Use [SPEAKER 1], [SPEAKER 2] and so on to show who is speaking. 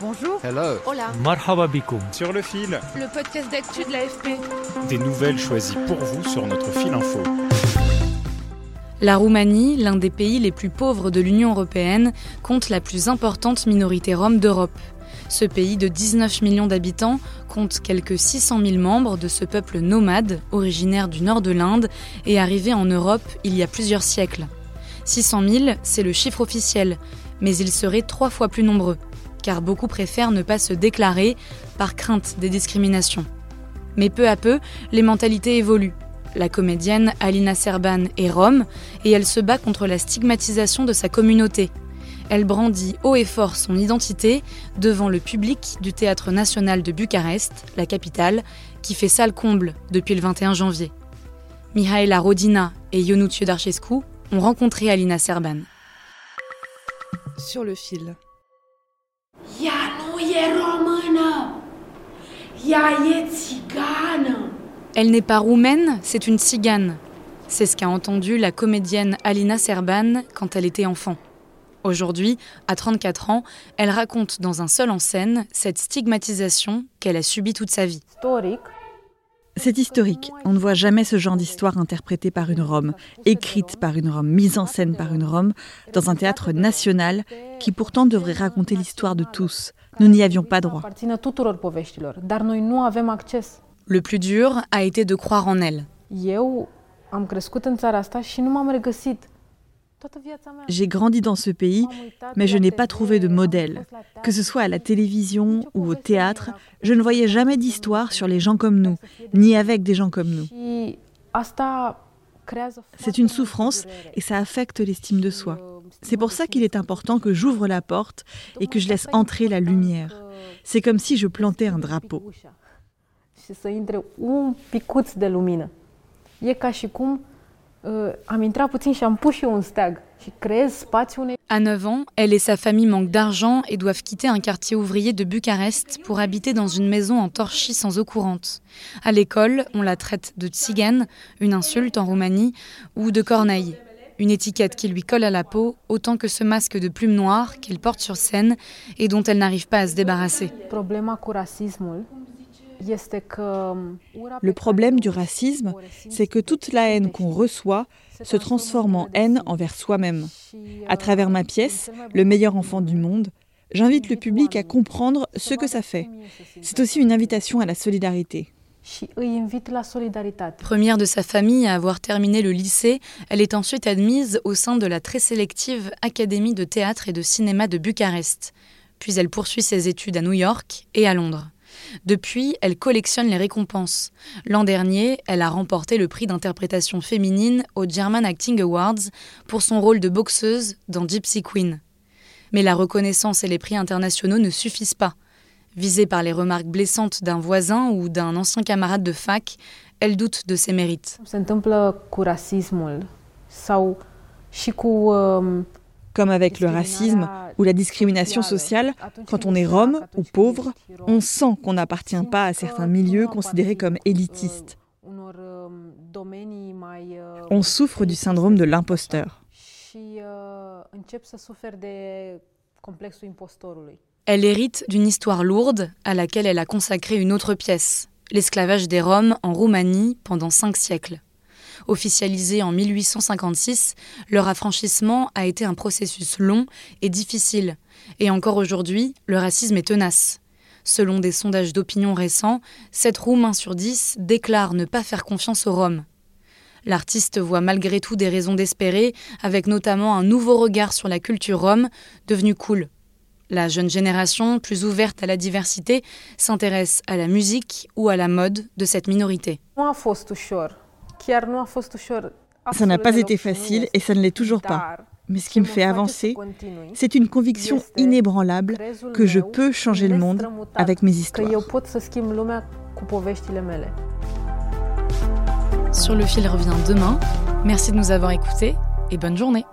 [SPEAKER 1] Bonjour.
[SPEAKER 2] Hello.
[SPEAKER 1] Hola.
[SPEAKER 3] Marhaba.
[SPEAKER 4] Sur le fil,
[SPEAKER 1] Le podcast d'actu de l'AFP.
[SPEAKER 4] des nouvelles choisies pour vous sur notre fil info.
[SPEAKER 5] La Roumanie, l'un des pays les plus pauvres de l'Union européenne, compte la plus importante minorité rome d'Europe. Ce pays de 19 millions d'habitants compte quelques 600 000 membres de ce peuple nomade, originaire du nord de l'Inde et arrivé en Europe il y a plusieurs siècles. 600 000, c'est le chiffre officiel, mais ils seraient trois fois plus nombreux, car beaucoup préfèrent ne pas se déclarer par crainte des discriminations. Mais peu à peu, les mentalités évoluent. La comédienne Alina Serban est rome et elle se bat contre la stigmatisation de sa communauté. Elle brandit haut et fort son identité devant le public du Théâtre national de Bucarest, la capitale, qui fait salle comble depuis le 21 janvier. Mihaela Rodina et Ionuț Darchescu ont rencontré Alina Serban.
[SPEAKER 1] Sur le fil.
[SPEAKER 6] E română! Ea e țigană!
[SPEAKER 5] Elle n'est pas roumaine, c'est une tzigane. C'est ce qu'a entendu la comédienne Alina Serban quand elle était enfant. Aujourd'hui, à 34 ans, elle raconte dans un seul en scène cette stigmatisation qu'elle a subie toute sa vie.
[SPEAKER 7] C'est historique. On ne voit jamais ce genre d'histoire interprétée par une Rome, écrite par une Rome, mise en scène par une Rome, dans un théâtre national qui pourtant devrait raconter l'histoire de tous. Nous n'y avions pas droit.
[SPEAKER 5] Le plus dur a été de croire en elle.
[SPEAKER 7] J'ai grandi dans ce pays, mais je n'ai pas trouvé de modèle. Que ce soit à la télévision ou au théâtre, je ne voyais jamais d'histoire sur les gens comme nous, ni avec des gens comme nous. C'est une souffrance et ça affecte l'estime de soi. C'est pour ça qu'il est important que j'ouvre la porte et que je laisse entrer la lumière. C'est comme si je plantais un drapeau.
[SPEAKER 8] Ușa și să intre un picuț de lumină. Ca și cum am intrat puțin și am pus și eu un steag și creez spațiu unei
[SPEAKER 5] À 9 ans, elle et sa famille manquent d'argent et doivent quitter un quartier ouvrier de Bucarest pour habiter dans une maison en torchis sans eau courante. À l'école, on la traite de tzigane, une insulte en Roumanie, ou de corneille, une étiquette qui lui colle à la peau autant que ce masque de plumes noires qu'elle porte sur scène et dont elle n'arrive pas à se débarrasser.
[SPEAKER 8] Problema cu rasismul
[SPEAKER 7] Le problème du racisme, c'est que toute la haine qu'on reçoit se transforme en haine envers soi-même. À travers ma pièce, Le meilleur enfant du monde, j'invite le public à comprendre ce que ça fait. C'est aussi une invitation à la solidarité.
[SPEAKER 5] Première de sa famille à avoir terminé le lycée, elle est ensuite admise au sein de la très sélective Académie de théâtre et de cinéma de Bucarest. Puis elle poursuit ses études à New York et à Londres. Depuis, elle collectionne les récompenses. L'an dernier, elle a remporté le prix d'interprétation féminine aux German Acting Awards pour son rôle de boxeuse dans Gypsy Queen. Mais la reconnaissance et les prix internationaux ne suffisent pas. Visée par les remarques blessantes d'un voisin ou d'un ancien camarade de fac, elle doute de ses mérites.
[SPEAKER 7] Comme avec le racisme ou la discrimination sociale, quand on est rome ou pauvre, on sent qu'on n'appartient pas à certains milieux considérés comme élitistes.
[SPEAKER 8] unor um, domenii mai uh,
[SPEAKER 7] On souffre du syndrome de l'imposteur.
[SPEAKER 5] Elle hérite d'une histoire lourde à laquelle elle a consacré une autre pièce, l'esclavage des Roms en Roumanie pendant cinq siècles. Officialisé en 1856, leur affranchissement a été un processus long et difficile, et encore aujourd'hui, le racisme est tenace. Selon des sondages d'opinion récents, 7 Roumains sur 10 déclarent ne pas faire confiance aux Roms. L'artiste voit malgré tout des raisons d'espérer, avec notamment un nouveau regard sur la culture rome, devenue cool. La jeune génération, plus ouverte à la diversité, s'intéresse à la musique ou à la mode de cette minorité.
[SPEAKER 7] Ça n'a pas été facile et ça ne l'est toujours pas. Mais ce qui me fait avancer, c'est une conviction inébranlable que je peux changer le monde avec mes histoires.
[SPEAKER 5] Sur le fil revient demain. Merci de nous avoir écoutés et bonne journée.